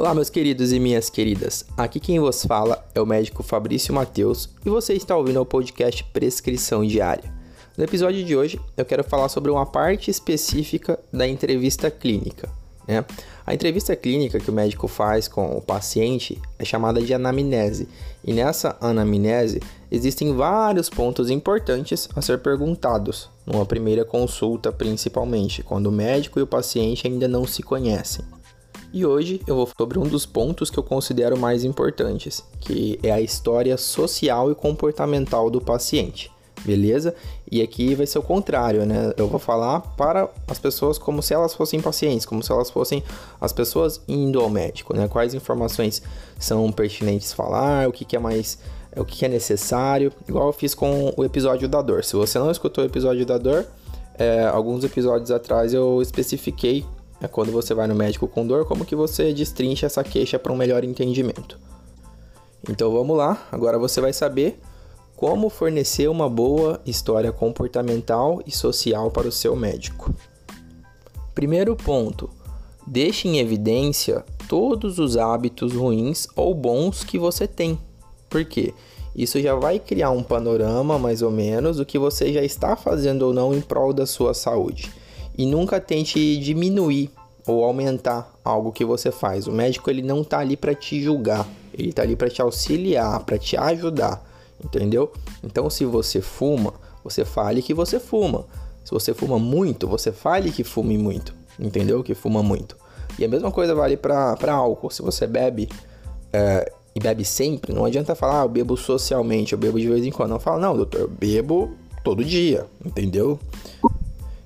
Olá, meus queridos e minhas queridas. Aqui quem vos fala é o médico Fabrício Mateus e você está ouvindo o podcast Prescrição Diária. No episódio de hoje, eu quero falar sobre uma parte específica da entrevista clínica. Né? A entrevista clínica que o médico faz com o paciente é chamada de anamnese, e nessa anamnese existem vários pontos importantes a ser perguntados, numa primeira consulta principalmente, quando o médico e o paciente ainda não se conhecem. E hoje eu vou sobre um dos pontos que eu considero mais importantes, que é a história social e comportamental do paciente. Beleza? E aqui vai ser o contrário, né? Eu vou falar para as pessoas como se elas fossem pacientes, como se elas fossem as pessoas indo ao médico, né? Quais informações são pertinentes falar, o que, que é mais o que, é necessário, igual eu fiz com o episódio da dor. Se você não escutou o episódio da dor, é, alguns episódios atrás eu especifiquei é quando você vai no médico com dor, como que você destrincha essa queixa para um melhor entendimento. Então vamos lá, agora você vai saber como fornecer uma boa história comportamental e social para o seu médico. Primeiro ponto: deixe em evidência todos os hábitos ruins ou bons que você tem. Por quê? Isso já vai criar um panorama mais ou menos do que você já está fazendo ou não em prol da sua saúde e nunca tente diminuir ou aumentar algo que você faz. O médico ele não está ali para te julgar, ele está ali para te auxiliar, para te ajudar, entendeu? Então, se você fuma, você fale que você fuma. Se você fuma muito, você fale que fume muito, entendeu? Que fuma muito. E a mesma coisa vale para álcool. Se você bebe é, e bebe sempre, não adianta falar, ah, eu bebo socialmente, eu bebo de vez em quando. Não fala, não, doutor, eu bebo todo dia, entendeu?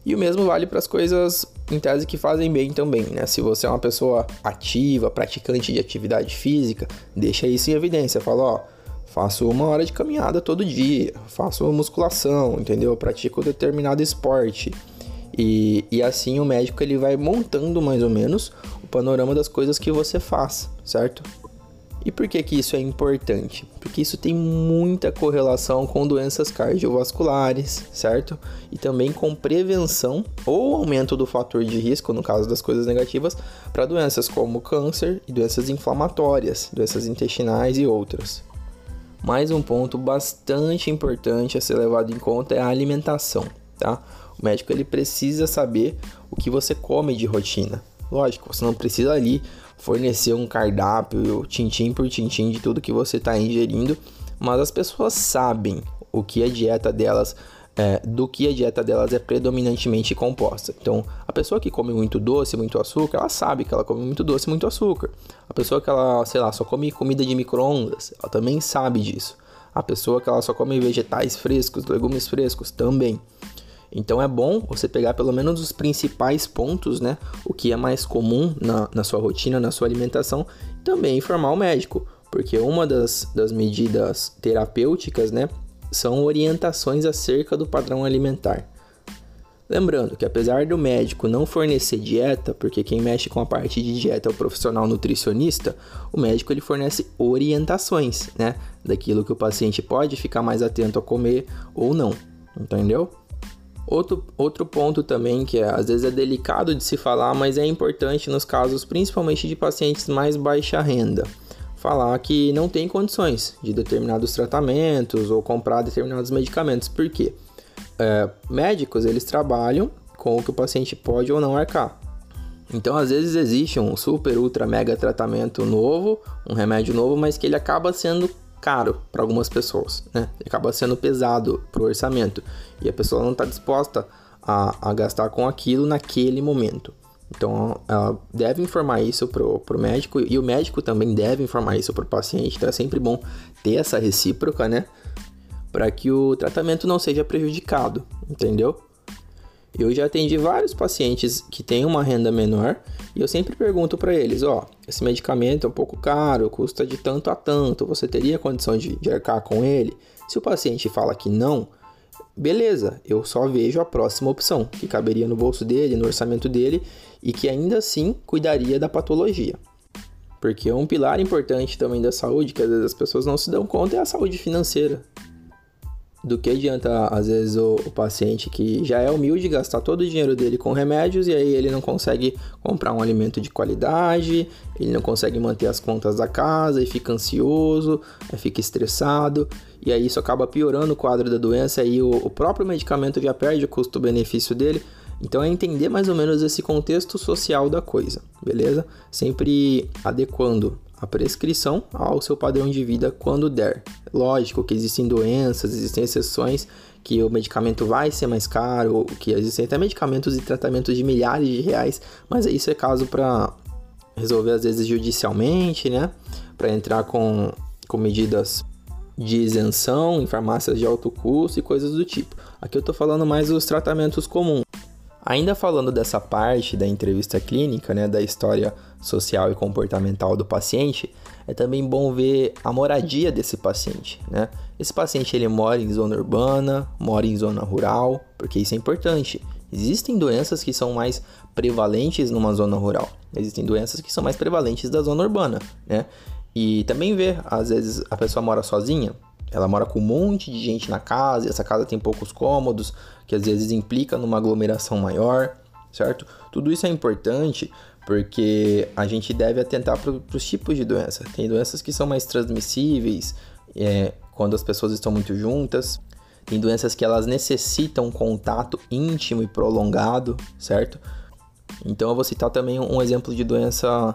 E o mesmo vale para as coisas em tese que fazem bem também, né? Se você é uma pessoa ativa, praticante de atividade física, deixa isso em evidência. Fala, ó, faço uma hora de caminhada todo dia, faço musculação, entendeu? pratico determinado esporte. E, e assim o médico ele vai montando mais ou menos o panorama das coisas que você faz, certo? E por que, que isso é importante? Porque isso tem muita correlação com doenças cardiovasculares, certo? E também com prevenção ou aumento do fator de risco, no caso das coisas negativas, para doenças como câncer e doenças inflamatórias, doenças intestinais e outras. Mais um ponto bastante importante a ser levado em conta é a alimentação, tá? O médico ele precisa saber o que você come de rotina. Lógico, você não precisa ali fornecer um cardápio, tintim por tintim de tudo que você está ingerindo, mas as pessoas sabem o que a dieta delas é, do que a dieta delas é predominantemente composta. Então, a pessoa que come muito doce, muito açúcar, ela sabe que ela come muito doce, muito açúcar. A pessoa que ela, sei lá, só come comida de micro-ondas, ela também sabe disso. A pessoa que ela só come vegetais frescos, legumes frescos, também. Então é bom você pegar pelo menos os principais pontos, né? O que é mais comum na, na sua rotina, na sua alimentação, também informar o médico, porque uma das, das medidas terapêuticas, né? São orientações acerca do padrão alimentar. Lembrando que apesar do médico não fornecer dieta, porque quem mexe com a parte de dieta é o profissional nutricionista, o médico ele fornece orientações, né, daquilo que o paciente pode ficar mais atento a comer ou não, entendeu? Outro, outro ponto também que é, às vezes é delicado de se falar, mas é importante nos casos principalmente de pacientes mais baixa renda. Falar que não tem condições de determinados tratamentos ou comprar determinados medicamentos. Por quê? É, médicos eles trabalham com o que o paciente pode ou não arcar. Então, às vezes existe um super, ultra, mega tratamento novo, um remédio novo, mas que ele acaba sendo caro para algumas pessoas, né? Acaba sendo pesado para o orçamento e a pessoa não está disposta a, a, gastar com aquilo naquele momento. Então, ela deve informar isso pro, pro médico e o médico também deve informar isso pro paciente. Então, é sempre bom ter essa recíproca, né? Para que o tratamento não seja prejudicado, entendeu? Eu já atendi vários pacientes que têm uma renda menor e eu sempre pergunto para eles: ó, esse medicamento é um pouco caro, custa de tanto a tanto, você teria condição de, de arcar com ele? Se o paciente fala que não, beleza, eu só vejo a próxima opção, que caberia no bolso dele, no orçamento dele e que ainda assim cuidaria da patologia. Porque um pilar importante também da saúde, que às vezes as pessoas não se dão conta, é a saúde financeira. Do que adianta, às vezes, o, o, paciente que já é humilde gastar todo o dinheiro dele com remédios e aí ele não consegue comprar um alimento de qualidade, ele não consegue manter as contas da casa e fica ansioso, fica estressado e aí isso acaba piorando o quadro da doença e o, o próprio medicamento já perde o custo-benefício dele. Então é entender mais ou menos esse contexto social da coisa, beleza? Sempre adequando a prescrição ao seu padrão de vida quando der. Lógico que existem doenças, existem exceções que o medicamento vai ser mais caro, que existem até medicamentos e tratamentos de milhares de reais, mas isso é caso para resolver às vezes judicialmente, né? Para entrar com, com medidas de isenção em farmácias de alto custo e coisas do tipo. Aqui eu estou falando mais dos tratamentos comuns. Ainda falando dessa parte da entrevista clínica, né, da história social e comportamental do paciente, é também bom ver a moradia desse paciente, né? Esse paciente ele mora em zona urbana, mora em zona rural, porque isso é importante. Existem doenças que são mais prevalentes numa zona rural, existem doenças que são mais prevalentes da zona urbana, né? E também ver, às vezes a pessoa mora sozinha, ela mora com um monte de gente na casa, e essa casa tem poucos cômodos, que às vezes implica numa aglomeração maior, certo? Tudo isso é importante porque a gente deve atentar para os tipos de doença. Tem doenças que são mais transmissíveis é, quando as pessoas estão muito juntas. Tem doenças que elas necessitam contato íntimo e prolongado, certo? Então eu vou citar também um exemplo de doença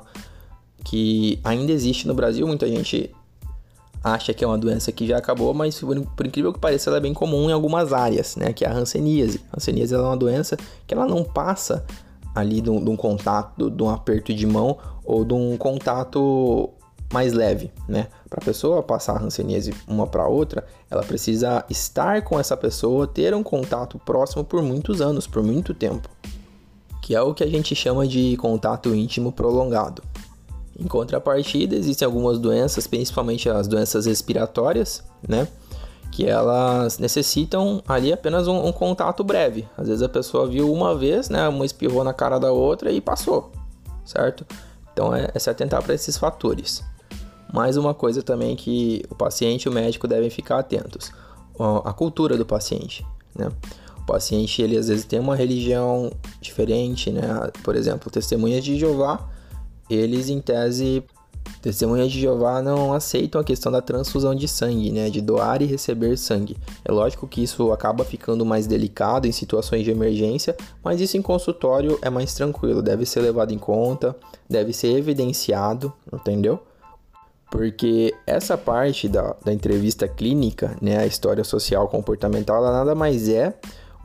que ainda existe no Brasil. Muita gente acha que é uma doença que já acabou, mas por, incrível que pareça, ela é bem comum em algumas áreas, né? Que é a hanseníase. A hanseníase é uma doença que ela não passa ali de um, de um contato, de um aperto de mão ou de um contato mais leve, né? Para a pessoa passar a hanseníase uma para outra, ela precisa estar com essa pessoa, ter um contato próximo por muitos anos, por muito tempo, que é o que a gente chama de contato íntimo prolongado. Em contrapartida, existem algumas doenças, principalmente as doenças respiratórias, né? Que elas necessitam ali apenas um, um, contato breve. Às vezes a pessoa viu uma vez, né? Uma espirrou na cara da outra e passou, certo? Então é, é se atentar para esses fatores. Mais uma coisa também que o paciente e o médico devem ficar atentos: a cultura do paciente, né? O paciente ele às vezes tem uma religião diferente, né? Por exemplo, testemunhas de Jeová eles, em tese, testemunhas de Jeová não aceitam a questão da transfusão de sangue, né? De doar e receber sangue. É lógico que isso acaba ficando mais delicado em situações de emergência, mas isso em consultório é mais tranquilo, deve ser levado em conta, deve ser evidenciado, entendeu? Porque essa parte da, da entrevista clínica, né, a história social comportamental, ela nada mais é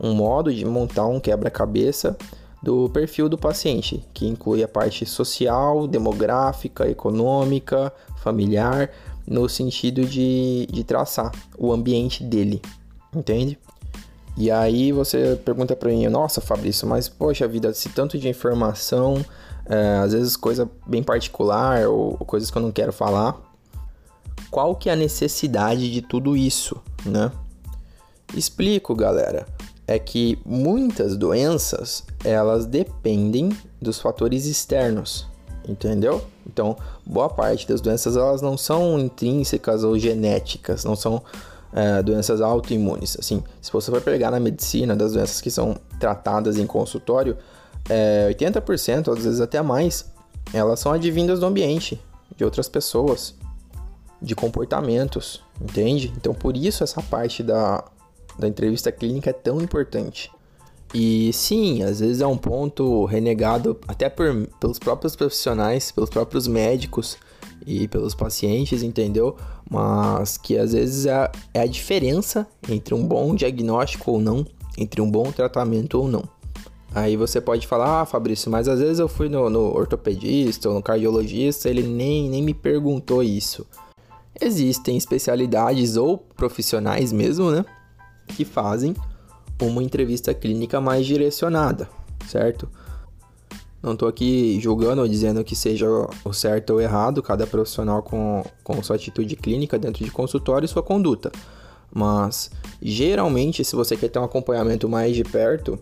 um modo de montar um quebra-cabeça do perfil do paciente, que inclui a parte social, demográfica, econômica, familiar, no sentido de, de traçar o ambiente dele, entende? E aí você pergunta para mim, nossa Fabrício, mas poxa vida, se tanto de informação, é, às vezes coisa bem particular ou coisas que eu não quero falar, qual que é a necessidade de tudo isso, né? Explico, galera é que muitas doenças elas dependem dos fatores externos, entendeu? Então, boa parte das doenças elas não são intrínsecas ou genéticas, não são é, doenças autoimunes. Assim, se você for pegar na medicina das doenças que são tratadas em consultório, é, 80%, às vezes até mais, elas são advindas do ambiente, de outras pessoas, de comportamentos, entende? Então, por isso essa parte da da entrevista clínica é tão importante. E sim, às vezes é um ponto renegado até por, pelos próprios profissionais, pelos próprios médicos e pelos pacientes, entendeu? Mas que às vezes é, é a diferença entre um bom diagnóstico ou não, entre um bom tratamento ou não. Aí você pode falar, ah, Fabrício, mas às vezes eu fui no, no ortopedista ou no cardiologista, ele nem, nem me perguntou isso. Existem especialidades ou profissionais mesmo, né? Que fazem uma entrevista clínica mais direcionada, certo? Não estou aqui julgando ou dizendo que seja o certo ou errado, cada profissional com, com sua atitude clínica dentro de consultório e sua conduta. Mas, geralmente, se você quer ter um acompanhamento mais de perto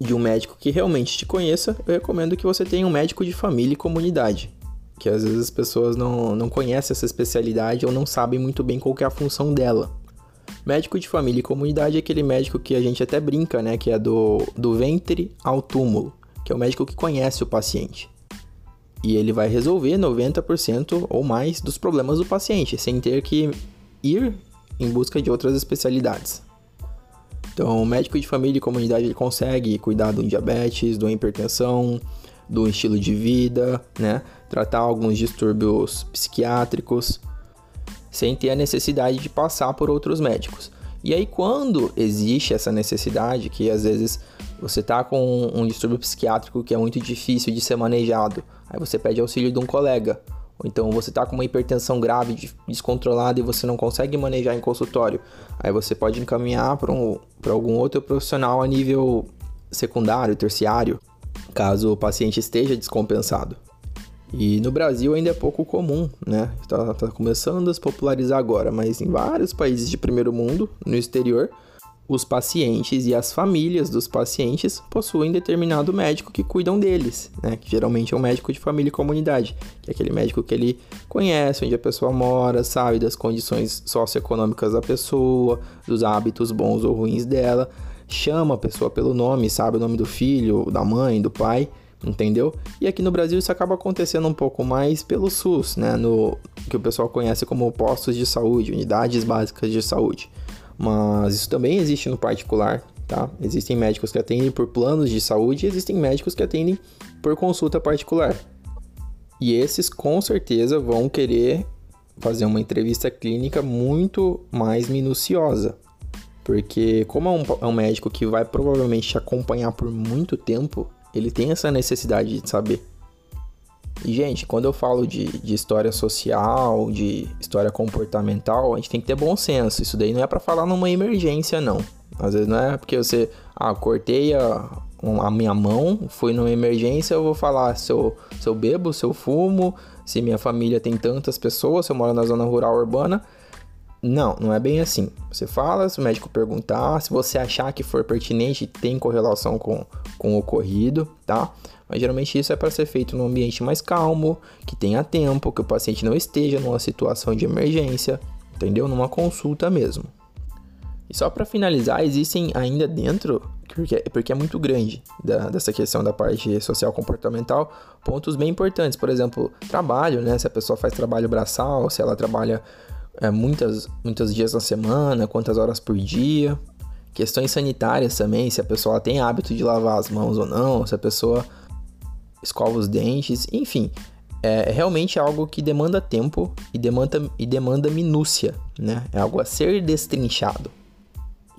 de um médico que realmente te conheça, eu recomendo que você tenha um médico de família e comunidade. Que às vezes as pessoas não, não conhecem essa especialidade ou não sabem muito bem qual é a função dela. Médico de família e comunidade é aquele médico que a gente até brinca, né? Que é do, do ventre ao túmulo, que é o médico que conhece o paciente. E ele vai resolver 90% ou mais dos problemas do paciente, sem ter que ir em busca de outras especialidades. Então, o médico de família e comunidade ele consegue cuidar do diabetes, do hipertensão, do estilo de vida, né? Tratar alguns distúrbios psiquiátricos, sem ter a necessidade de passar por outros médicos. E aí, quando existe essa necessidade, que às vezes você tá com um distúrbio psiquiátrico que é muito difícil de ser manejado, aí você pede auxílio de um colega. Ou então você tá com uma hipertensão grave, descontrolada e você não consegue manejar em consultório. Aí você pode encaminhar para um, algum outro profissional a nível secundário, terciário, caso o paciente esteja descompensado. E no Brasil ainda é pouco comum, né? Está tá começando a se popularizar agora, mas em vários países de primeiro mundo, no exterior, os pacientes e as famílias dos pacientes possuem determinado médico que cuidam deles, né? Que geralmente é um médico de família e comunidade, que é aquele médico que ele conhece onde a pessoa mora, sabe das condições socioeconômicas da pessoa, dos hábitos bons ou ruins dela, chama a pessoa pelo nome, sabe o nome do filho, da mãe, do pai entendeu? E aqui no Brasil isso acaba acontecendo um pouco mais pelo SUS, né, no que o pessoal conhece como postos de saúde, unidades básicas de saúde. Mas isso também existe no particular, tá? Existem médicos que atendem por planos de saúde e existem médicos que atendem por consulta particular. E esses com certeza vão querer fazer uma entrevista clínica muito mais minuciosa. Porque, como é um, é um médico que vai provavelmente te acompanhar por muito tempo, ele tem essa necessidade de saber. E, gente, quando eu falo de, de história social, de história comportamental, a gente tem que ter bom senso. Isso daí não é para falar numa emergência, não. Às vezes não é porque você, ah, cortei a, a minha mão, fui numa emergência, eu vou falar se eu, se eu bebo, se eu fumo, se minha família tem tantas pessoas, se eu moro na zona rural urbana. Não, não é bem assim. Você fala, se o médico perguntar, se você achar que for pertinente, tem correlação com, com o ocorrido, tá? Mas geralmente isso é para ser feito num ambiente mais calmo, que tenha tempo, que o paciente não esteja numa situação de emergência, entendeu? Numa consulta mesmo. E só para finalizar, existem ainda dentro, porque, porque é muito grande da, dessa questão da parte social comportamental, pontos bem importantes. Por exemplo, trabalho, né? Se a pessoa faz trabalho braçal, se ela trabalha é, muitas, muitos dias na semana, quantas horas por dia. Questões sanitárias também, se a pessoa tem hábito de lavar as mãos ou não, se a pessoa escova os dentes, enfim. É realmente algo que demanda tempo e demanda, e demanda minúcia, né? É algo a ser destrinchado.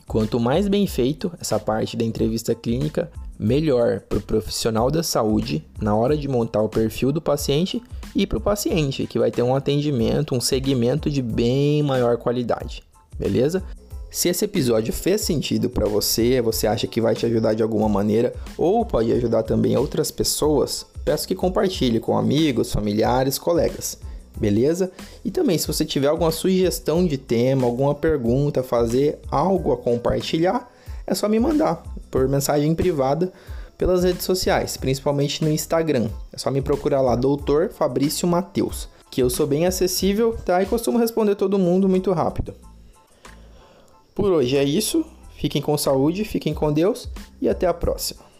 Quanto mais bem feito essa parte da entrevista clínica, melhor para o profissional da saúde na hora de montar o perfil do paciente e para o paciente, que vai ter um atendimento, um segmento de bem maior qualidade. Beleza? Se esse episódio fez sentido para você, você acha que vai te ajudar de alguma maneira ou pode ajudar também outras pessoas, peço que compartilhe com amigos, familiares, colegas. Beleza? E também, se você tiver alguma sugestão de tema, alguma pergunta, fazer algo a compartilhar, é só me mandar por mensagem privada pelas redes sociais, principalmente no Instagram. É só me procurar lá, Doutor Fabrício Mateus, que eu sou bem acessível, tá? E costumo responder todo mundo muito rápido. Por hoje é isso. Fiquem com saúde, fiquem com Deus e até a próxima.